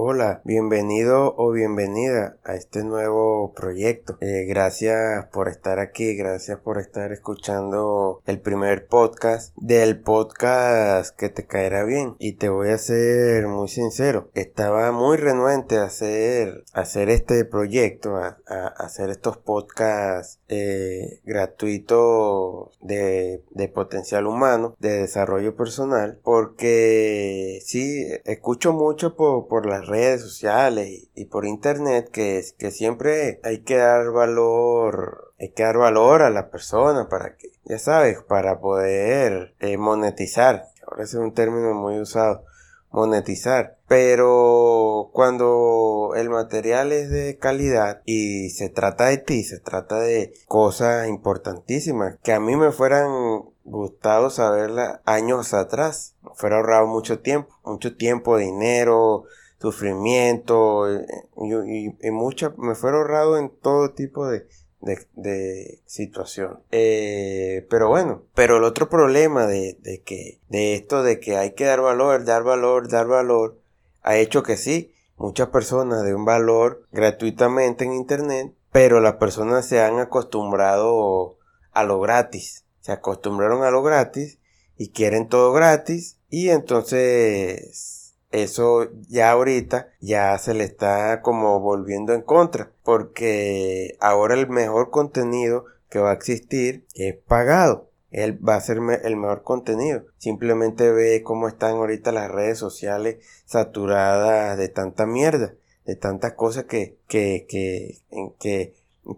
Hola, bienvenido o bienvenida a este nuevo proyecto. Eh, gracias por estar aquí, gracias por estar escuchando el primer podcast del podcast que te caerá bien. Y te voy a ser muy sincero, estaba muy renuente a hacer, hacer este proyecto, a, hacer estos podcasts eh, gratuitos de, de potencial humano, de desarrollo personal, porque sí, escucho mucho por, por las redes sociales y, por internet que, que siempre hay que dar valor, hay que dar valor a la persona para que, ya sabes, para poder eh, monetizar. Ahora es un término muy usado monetizar. Pero cuando el material es de calidad y se trata de ti, se trata de cosas importantísimas que a mí me fueran gustado saberla años atrás. Me fuera ahorrado mucho tiempo, mucho tiempo, dinero, sufrimiento eh, y, y, mucha, me fue ahorrado en todo tipo de, de, situación. Eh, pero bueno, pero el otro problema de, de, que, de esto de que hay que dar valor, dar valor, dar valor, ha hecho que sí, muchas personas den valor gratuitamente en internet, pero las personas se han acostumbrado a lo gratis, se acostumbraron a lo gratis y quieren todo gratis y entonces eso ya ahorita ya se le está como volviendo en contra porque ahora el mejor contenido que va a existir es pagado él va a ser el mejor contenido. Simplemente ve cómo están ahorita las redes sociales saturadas de tanta mierda, de tantas cosas que, que, que,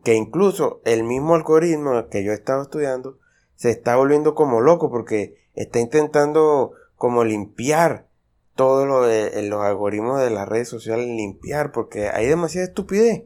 que, incluso el mismo algoritmo que yo he estado estudiando se está volviendo como loco porque está intentando como limpiar todo lo de los algoritmos de las redes sociales limpiar porque hay demasiada estupidez,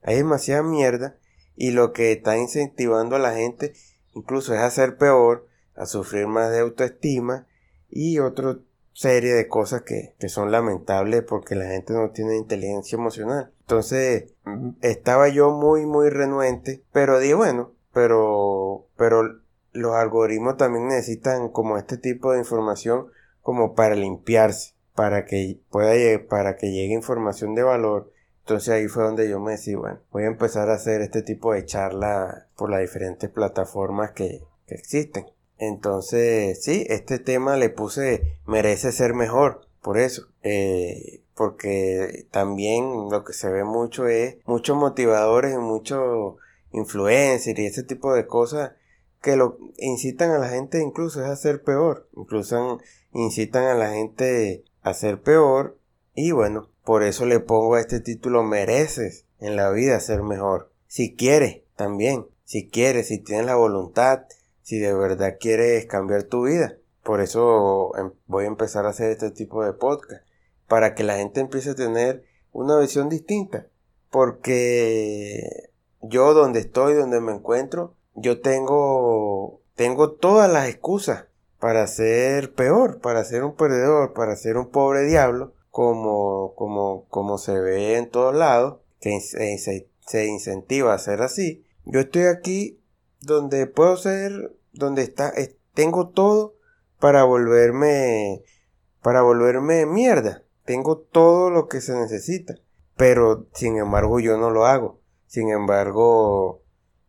hay demasiada mierda y lo que está incentivando a la gente incluso es a ser peor, a sufrir más de autoestima y otra serie de cosas que, que son lamentables porque la gente no tiene inteligencia emocional. Entonces estaba yo muy muy renuente, pero di bueno, pero pero los algoritmos también necesitan como este tipo de información como para limpiarse, para que pueda para que llegue información de valor. Entonces ahí fue donde yo me decidí, bueno, voy a empezar a hacer este tipo de charla por las diferentes plataformas que, que existen. Entonces, sí, este tema le puse merece ser mejor, por eso. Eh, porque también lo que se ve mucho es muchos motivadores y muchos influencers y ese tipo de cosas que lo incitan a la gente incluso es a ser peor. Incluso incitan a la gente a ser peor. Y bueno, por eso le pongo a este título mereces en la vida ser mejor. Si quieres, también. Si quieres, si tienes la voluntad, si de verdad quieres cambiar tu vida. Por eso em, voy a empezar a hacer este tipo de podcast. Para que la gente empiece a tener una visión distinta. Porque yo donde estoy, donde me encuentro, yo tengo, tengo todas las excusas para ser peor, para ser un perdedor, para ser un pobre diablo, como, como, como se ve en todos lados, que se, se incentiva a ser así. Yo estoy aquí donde puedo ser, donde está, tengo todo para volverme, para volverme mierda. Tengo todo lo que se necesita. Pero, sin embargo, yo no lo hago. Sin embargo,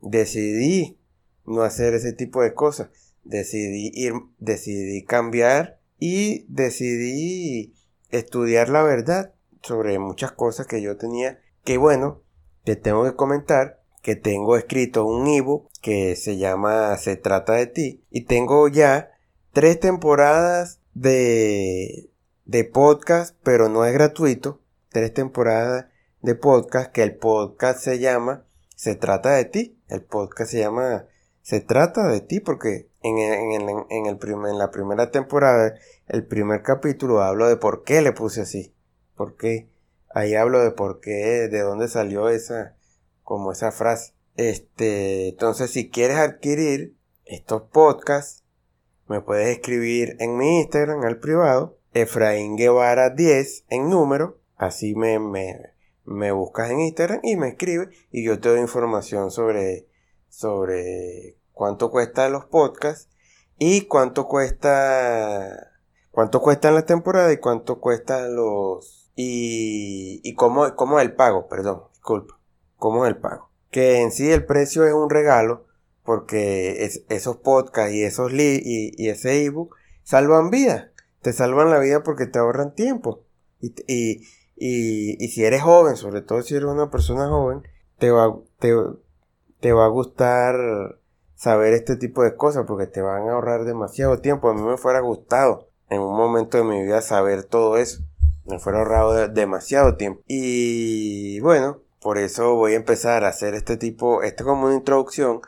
decidí no hacer ese tipo de cosas. Decidí ir, decidí cambiar y decidí estudiar la verdad sobre muchas cosas que yo tenía. Que bueno, te tengo que comentar que tengo escrito un ebook que se llama Se trata de ti y tengo ya tres temporadas de de podcast, pero no es gratuito. Tres temporadas de podcast que el podcast se llama Se trata de ti. El podcast se llama Se trata de ti porque en, en, en, el primer, en la primera temporada, el primer capítulo hablo de por qué le puse así. ¿Por qué? Ahí hablo de por qué, de dónde salió esa, como esa frase. Este, entonces si quieres adquirir estos podcasts, me puedes escribir en mi Instagram al privado, Efraín Guevara 10 en número, así me, me, me buscas en Instagram y me escribes y yo te doy información sobre, sobre cuánto cuestan los podcasts y cuánto cuesta, cuánto cuestan las temporadas y cuánto cuestan los y, y cómo, cómo es el pago, perdón, disculpa, cómo es el pago. Que en sí el precio es un regalo porque esos podcasts y esos li y, ese ebook salvan vidas, te salvan la vida porque te ahorran tiempo. Y, y, si eres joven, sobre todo si eres una persona joven, te va, te, te va a gustar saber este tipo de cosas porque te van a ahorrar demasiado tiempo. A mí me fuera gustado en un momento de mi vida saber todo eso. Me fuera ahorrado demasiado tiempo. Y bueno, por eso voy a empezar a hacer este tipo, esto como una introducción,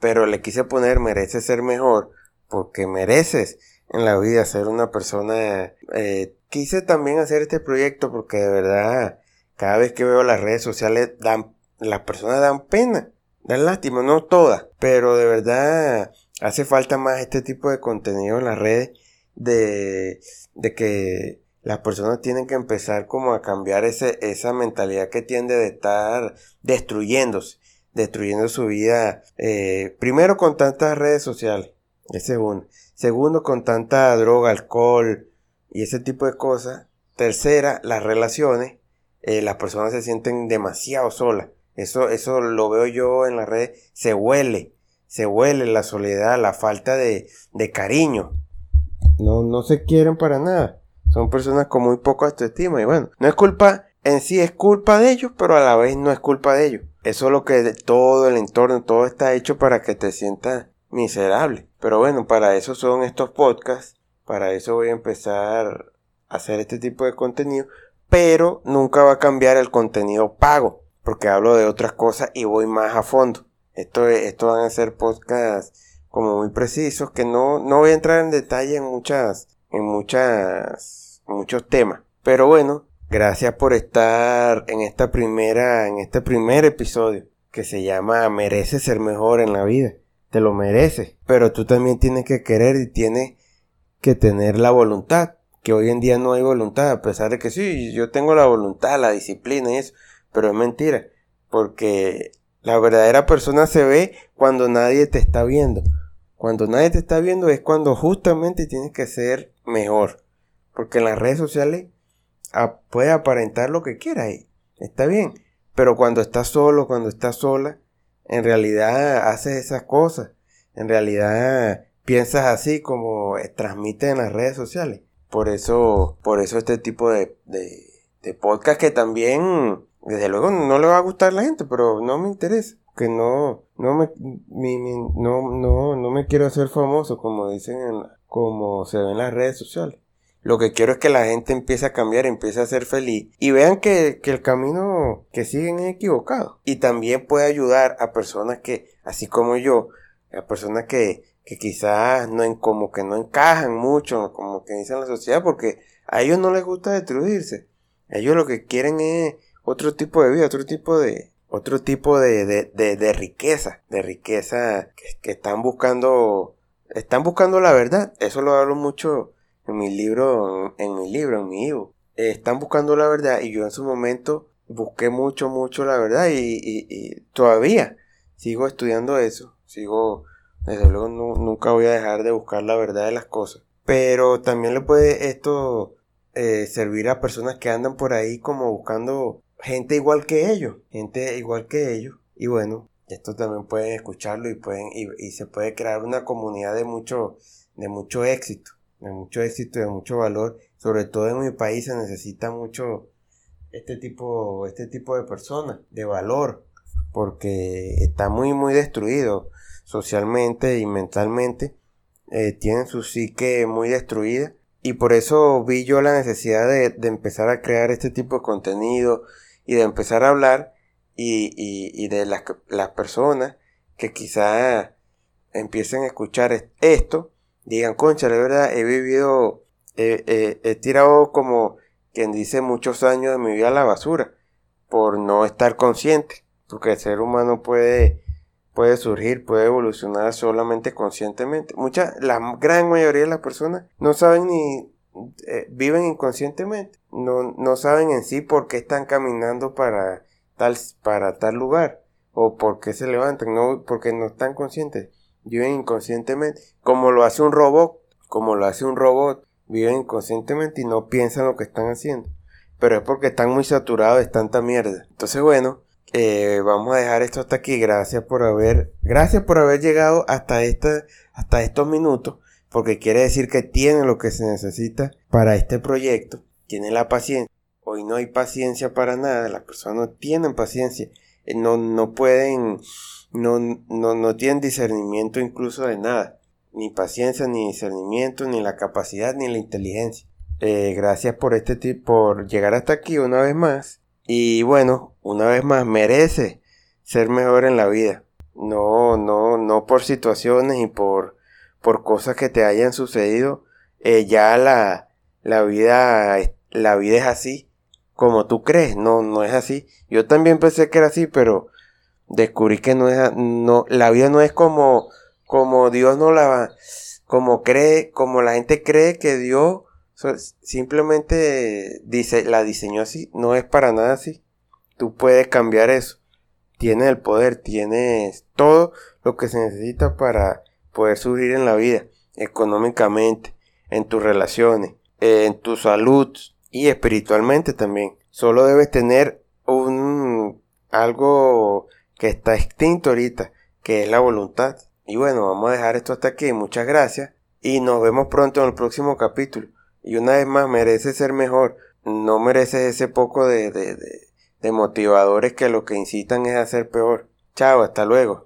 pero le quise poner merece ser mejor porque mereces en la vida ser una persona. Eh, quise también hacer este proyecto porque de verdad cada vez que veo las redes sociales dan, las personas dan pena Dan lástima, no todas, pero de verdad hace falta más este tipo de contenido en las redes de, de que las personas tienen que empezar como a cambiar ese, esa mentalidad que tiende de estar destruyéndose, destruyendo su vida, eh, primero con tantas redes sociales, es segundo, segundo con tanta droga, alcohol y ese tipo de cosas, tercera, las relaciones, eh, las personas se sienten demasiado solas, eso, eso lo veo yo en la red. Se huele. Se huele la soledad, la falta de, de cariño. No, no se quieren para nada. Son personas con muy poca autoestima. Y bueno, no es culpa, en sí es culpa de ellos, pero a la vez no es culpa de ellos. Eso es lo que todo el entorno, todo está hecho para que te sientas miserable. Pero bueno, para eso son estos podcasts. Para eso voy a empezar a hacer este tipo de contenido. Pero nunca va a cambiar el contenido pago porque hablo de otras cosas y voy más a fondo. Esto, esto van a ser podcasts como muy precisos que no, no voy a entrar en detalle en muchas, en muchas, muchos temas. Pero bueno, gracias por estar en esta primera, en este primer episodio que se llama Merece ser mejor en la vida. Te lo mereces. Pero tú también tienes que querer y tienes que tener la voluntad. Que hoy en día no hay voluntad, a pesar de que sí, yo tengo la voluntad, la disciplina y eso pero es mentira, porque la verdadera persona se ve cuando nadie te está viendo. Cuando nadie te está viendo es cuando justamente tienes que ser mejor. Porque en las redes sociales puede aparentar lo que quieras y está bien. Pero cuando estás solo, cuando estás sola, en realidad haces esas cosas. En realidad piensas así como transmite en las redes sociales. Por eso, por eso este tipo de, de, podcast que también desde luego no le va a gustar a la gente, pero no me interesa. Que no, no me, no, no, no me quiero hacer famoso, como dicen, como se ve en las redes sociales. Lo que quiero es que la gente empiece a cambiar, empiece a ser feliz y vean que, que el camino que siguen es equivocado. Y también puede ayudar a personas que, así como yo, a personas que, que quizás no en, como que no encajan mucho, como que dicen la sociedad, porque a ellos no les gusta destruirse. Ellos lo que quieren es otro tipo de vida, otro tipo de, otro tipo de, de, de, riqueza, de riqueza que, están buscando, están buscando la verdad. Eso lo hablo mucho en mi libro, en, mi libro, en mi hijo. están buscando la verdad y yo en su momento busqué mucho, mucho la verdad y, y, todavía sigo estudiando eso. Sigo, desde luego nunca voy a dejar de buscar la verdad de las cosas. Pero también le puede esto eh, servir a personas que andan por ahí como buscando gente igual que ellos, gente igual que ellos. Y bueno, esto también pueden escucharlo y pueden y, se puede crear una comunidad de mucho de mucho éxito, de mucho éxito y de mucho valor. Sobre todo en mi país se necesita mucho este tipo este tipo de personas de valor porque está muy muy destruido socialmente y mentalmente. Eh, tienen su psique muy destruida y por eso vi yo la necesidad de, de empezar a crear este tipo de contenido y de empezar a hablar y, de las, las personas que quizá empiecen a escuchar esto, digan, concha, la verdad, he vivido, he tirado como quien dice muchos años de mi vida a la basura por no estar consciente, porque el ser humano puede, puede surgir, puede evolucionar solamente conscientemente. Mucha, la gran mayoría de las personas no saben ni eh, viven inconscientemente. No, no saben en sí por qué están caminando para tal, para tal lugar. O por qué se levantan. No, porque no están conscientes. Viven inconscientemente. Como lo hace un robot. Como lo hace un robot. Viven inconscientemente y no piensan lo que están haciendo. pero es porque están muy saturados de tanta mierda. Entonces, bueno, eh, vamos a dejar esto hasta aquí. Gracias por haber, gracias por haber llegado hasta esta, hasta estos minutos, porque quiere decir que tienen lo que se necesita para este proyecto. Tienen la paciencia. Hoy no hay paciencia para nada. Las personas no tienen paciencia. Eh, no, no pueden, no, no, no tienen discernimiento incluso de nada. Ni paciencia, ni discernimiento, ni la capacidad, ni la inteligencia. Eh, gracias por este por llegar hasta aquí una vez más. Y bueno, una vez más, merece ser mejor en la vida. No, no, no por situaciones y por, por cosas que te hayan sucedido. Eh, ya la, la vida, la vida es así como tú crees. No, no es así. Yo también pensé que era así, pero descubrí que no es, no, la vida no es como, como Dios no la, como cree, como la gente cree que Dios simplemente dice, la diseñó así, no es para nada así. Tú puedes cambiar eso. Tienes el poder, tienes todo lo que se necesita para poder subir en la vida, económicamente, en tus relaciones, en tu salud y espiritualmente también. Solo debes tener un algo que está extinto ahorita, que es la voluntad. Y bueno, vamos a dejar esto hasta aquí. Muchas gracias y nos vemos pronto en el próximo capítulo. Y una vez más, merece ser mejor. No mereces ese poco de, de, de, de motivadores que lo que incitan es a ser peor. Chao, hasta luego.